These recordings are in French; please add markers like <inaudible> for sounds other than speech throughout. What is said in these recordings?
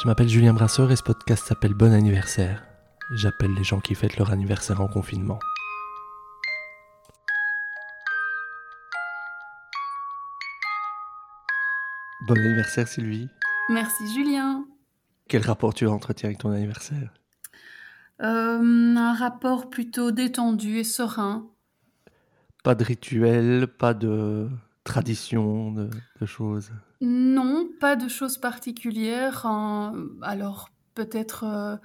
Je m'appelle Julien Brasseur et ce podcast s'appelle Bon anniversaire. J'appelle les gens qui fêtent leur anniversaire en confinement. Bon anniversaire Sylvie. Merci Julien. Quel rapport tu entretiens avec ton anniversaire? Euh, un rapport plutôt détendu et serein. Pas de rituel, pas de tradition, de, de choses? Non, pas de choses particulières. hein. Alors peut-être euh,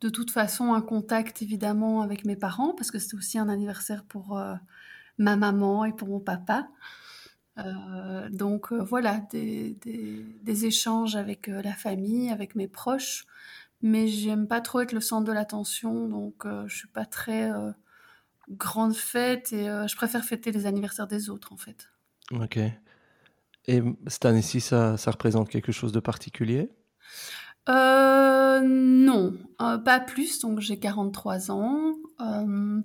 de toute façon un contact évidemment avec mes parents parce que c'est aussi un anniversaire pour euh, ma maman et pour mon papa. Euh, donc voilà, des, échanges avec la famille, avec mes proches. Mais j'aime pas trop être le centre de l'attention, donc euh, je suis pas très grande fête et je préfère fêter les anniversaires des autres en fait. Ok. Et cette année-ci, ça, représente quelque chose de particulier? Euh, non, euh, pas plus. Donc j'ai 43 ans, euh,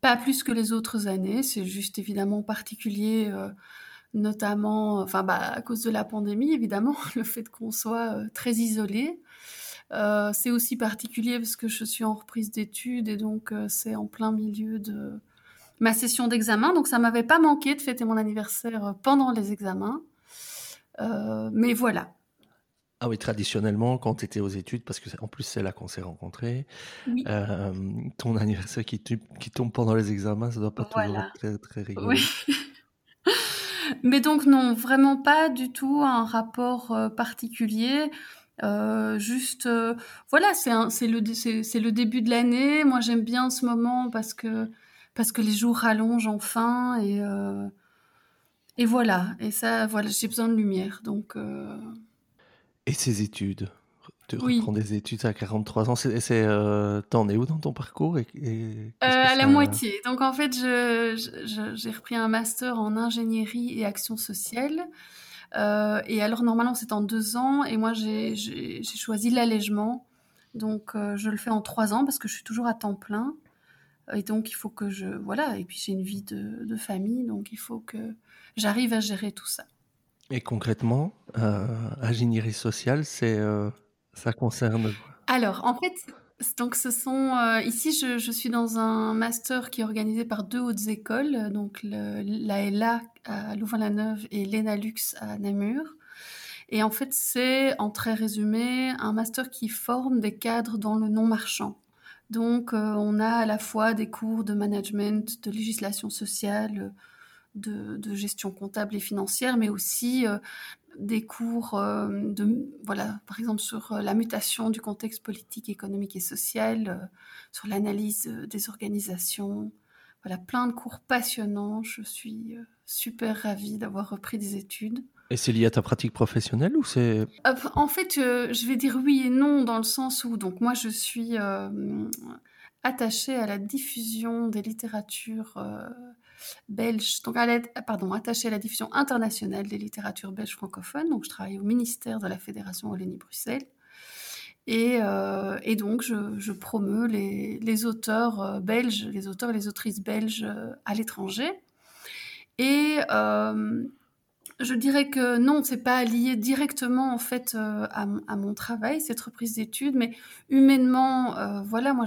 pas plus que les autres années. C'est juste évidemment particulier, notamment, enfin bah, à cause de la pandémie évidemment, <laughs> le fait qu'on soit très isolé. C'est aussi particulier parce que je suis en reprise d'études et donc c'est en plein milieu de ma session d'examen. Donc ça m'avait pas manqué de fêter mon anniversaire pendant les examens. Euh, mais voilà. Ah oui, traditionnellement, quand tu étais aux études, parce que en plus c'est là qu'on s'est rencontrés, Oui. euh, ton anniversaire qui, tombe pendant les examens, ça doit pas toujours être très, très rigolo. Oui. <laughs> Mais donc non, vraiment pas du tout un rapport euh, particulier. Euh, juste, euh, voilà, c'est le, début de l'année. Moi, j'aime bien ce moment parce que, parce que les jours rallongent enfin et, euh, et voilà. Et ça, voilà, j'ai besoin de lumière. Donc, euh, Et ces études? Tu Oui. reprends des études à 43 ans, c'est, c'est, euh, t'en es où dans ton parcours? Et, et Euh, à la moitié. Donc en fait, je- je- je- j'ai repris un master en ingénierie et action sociale. Et alors normalement c'est en deux ans et moi j'ai j'ai- j'ai choisi l'allègement. Donc je le fais en trois ans parce que je suis toujours à temps plein. Et donc il faut que je... Voilà, et puis j'ai une vie de, de famille, donc il faut que j'arrive à gérer tout ça. Et concrètement, euh, ingénierie sociale, c'est, euh, ça concerne quoi Alors, en fait, donc ce sont euh, ici je, je suis dans un master qui est organisé par deux hautes écoles, donc le, la LA à Louvain-la-Neuve et l'ENALux à Namur. Et en fait, c'est en très résumé un master qui forme des cadres dans le non marchand. Donc, euh, on a à la fois des cours de management, de législation sociale, de, gestion comptable et financière, mais aussi euh, des cours euh, voilà, par exemple sur la mutation du contexte politique, économique et social, sur l'analyse des organisations. Voilà, plein de cours passionnants. Je suis super ravie d'avoir repris des études. Et c'est lié à ta pratique professionnelle ou c'est... Euh, En fait, euh, je vais dire oui et non dans le sens où, donc moi, je suis euh, attachée à la diffusion des littératures belges, donc à la, pardon, attachée à la diffusion internationale des littératures belges francophones. Donc, je travaille au ministère de la Fédération Wallonie-Bruxelles. Et, donc, je, je promeus les, les auteurs belges, les auteurs et les autrices belges à l'étranger. Et je dirais que non, c'est pas lié directement en fait euh, à, mon- travail, cette reprise d'études, mais humainement, euh, voilà, moi,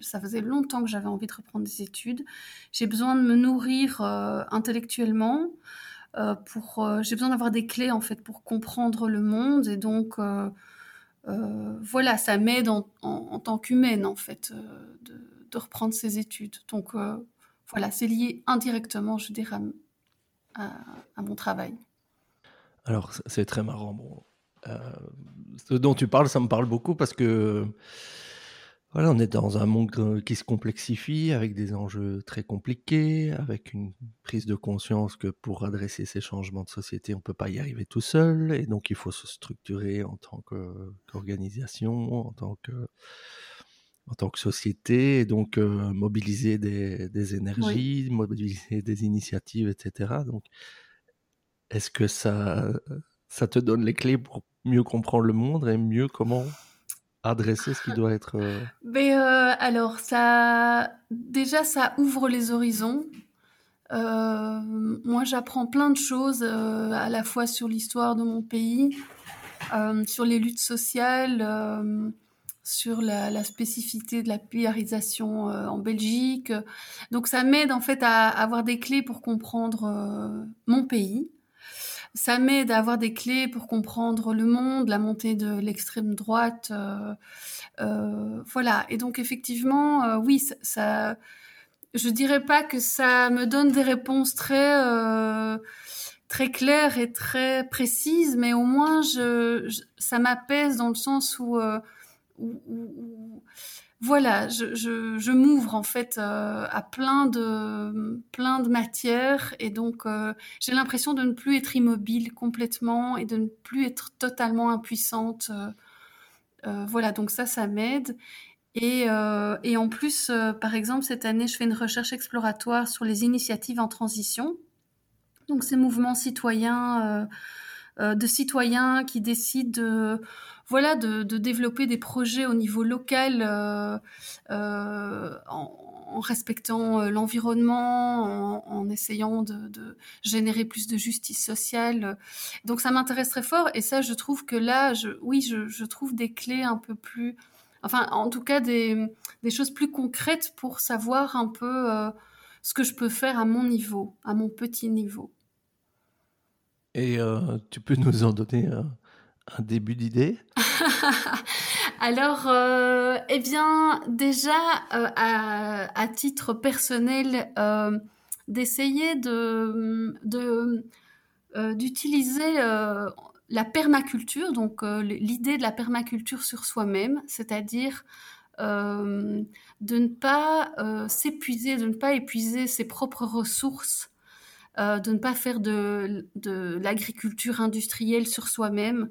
ça faisait longtemps que j'avais envie de reprendre des études. J'ai besoin de me nourrir euh, intellectuellement. pour, j'ai besoin d'avoir des clés en fait pour comprendre le monde et donc voilà, ça m'aide en, tant qu'humaine en fait de, reprendre ces études. Donc voilà, c'est lié indirectement, je dirais, à, mon travail. Alors, c'est- très marrant. Bon, euh, ce dont tu parles, ça me parle beaucoup parce que voilà, on est dans un monde qui se complexifie avec des enjeux très compliqués, avec une prise de conscience que pour adresser ces changements de société, on ne peut pas y arriver tout seul, et donc il faut se structurer en tant qu'organisation, en tant que en tant que société, et donc euh, mobiliser des, des énergies, mobiliser des initiatives, etc. Donc, est-ce que ça, ça te donne les clés pour mieux comprendre le monde et mieux comment adresser ce qui doit être... euh, Mais euh, alors, ça, déjà, ça ouvre les horizons. Moi, j'apprends plein de choses, à la fois sur l'histoire de mon pays, sur les luttes sociales sur la, spécificité de la polarisation en Belgique. Donc ça m'aide en fait à, avoir des clés pour comprendre mon pays. Ça m'aide à avoir des clés pour comprendre le monde, la montée de l'extrême droite. voilà. Et donc effectivement, oui, ça, ça, je dirais pas que ça me donne des réponses très très claires et très précises, mais au moins ça m'apaise dans le sens où voilà, je, m'ouvre en fait euh, à plein de, plein de matières et donc euh, j'ai l'impression de ne plus être immobile complètement et de ne plus être totalement impuissante. Euh, voilà, donc ça, ça m'aide. Et, et, en plus, par exemple, cette année, je fais une recherche exploratoire sur les initiatives en transition. Donc ces mouvements citoyens, de citoyens qui décident de voilà, de, développer des projets au niveau local euh, euh, en, respectant euh, l'environnement, en, essayant de, générer plus de justice sociale. Donc ça m'intéresse très fort et ça, je trouve que là, oui, je, trouve des clés un peu plus, enfin, en tout cas des, choses plus concrètes pour savoir un peu ce que je peux faire à mon niveau, à mon petit niveau. Et tu peux nous en donner un début d'idée <laughs> Alors, euh, eh bien, déjà, euh, à, titre personnel, euh, d'essayer de, d'utiliser la permaculture, donc l'idée de la permaculture sur soi-même, c'est-à-dire de ne pas s'épuiser, de ne pas épuiser ses propres ressources euh, de ne pas faire de, l'agriculture industrielle sur soi-même,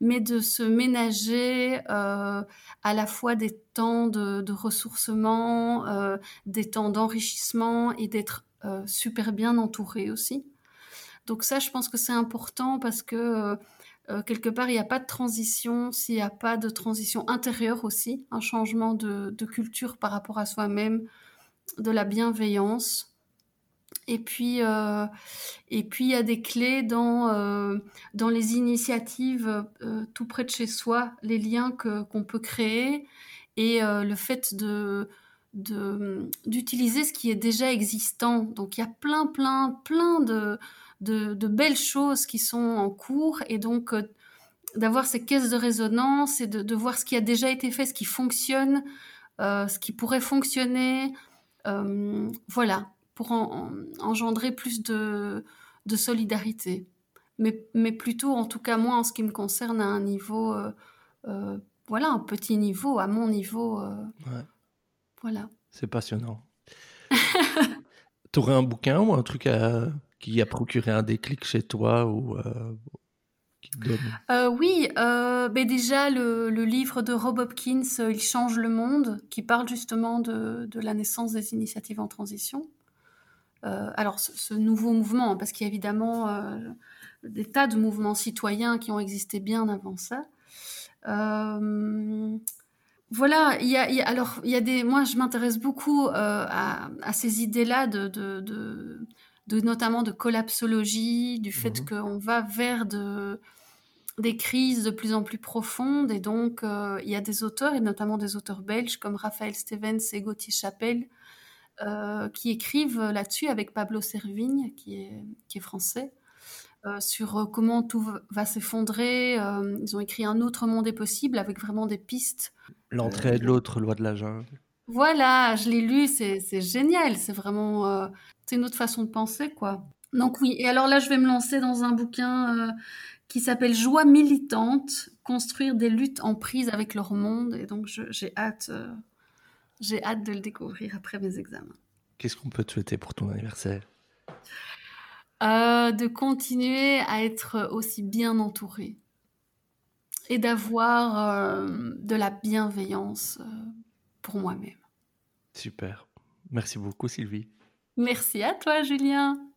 mais de se ménager euh, à la fois des temps de, ressourcement, euh, des temps d'enrichissement et d'être super bien entouré aussi. Donc ça, je pense que c'est important parce que quelque part, il n'y a pas de transition s'il n'y a pas de transition intérieure aussi, un changement de culture par rapport à soi-même, de la bienveillance. Et puis, euh, et puis il y a des clés dans, euh, dans les initiatives euh, tout près de chez soi, les liens que, qu'on peut créer et le fait de, d'utiliser ce qui est déjà existant. Donc il y a plein, plein, plein de, de, belles choses qui sont en cours et donc d'avoir ces caisses de résonance et de, voir ce qui a déjà été fait, ce qui fonctionne, ce qui pourrait fonctionner. voilà, pour engendrer plus de, solidarité. Mais, mais, plutôt, en tout cas moi, en ce qui me concerne, à un niveau, euh, euh, voilà, un petit niveau, à mon niveau. Euh, voilà. C'est passionnant. <laughs> tu aurais un bouquin ou un truc qui a procuré un déclic chez toi ou oui, ben déjà le, livre de Rob Hopkins, Il change le monde, qui parle justement de, de la naissance des initiatives en transition. Euh, alors ce, nouveau mouvement, parce qu'il y a évidemment euh, des tas de mouvements citoyens qui ont existé bien avant ça. Euh, voilà, il y, a, alors il y a des, moi je m'intéresse beaucoup à, ces idées-là de, de, notamment de collapsologie, du fait mmh qu'on va vers de, des crises de plus en plus profondes et donc il y a des auteurs et notamment des auteurs belges comme Raphaël Stevens et Gauthier Chapelle euh, qui écrivent là-dessus avec Pablo Servigne, qui est, qui est français, euh, sur euh, comment tout va s'effondrer. ils ont écrit Un autre monde est possible avec vraiment des pistes. L'entrée de l'autre, loi de la jungle. Voilà, je l'ai lu, c'est génial, c'est vraiment c'est une autre façon de penser, quoi. Donc oui, et alors là, je vais me lancer dans un bouquin qui s'appelle Joie militante, construire des luttes en prise avec leur monde, et donc j'ai hâte j'ai hâte de le découvrir après mes examens. Qu'est-ce qu'on peut te souhaiter pour ton anniversaire? Euh, De continuer à être aussi bien entourée et d'avoir euh, de la bienveillance euh, pour moi-même. Super. Merci beaucoup Sylvie. Merci à toi Julien.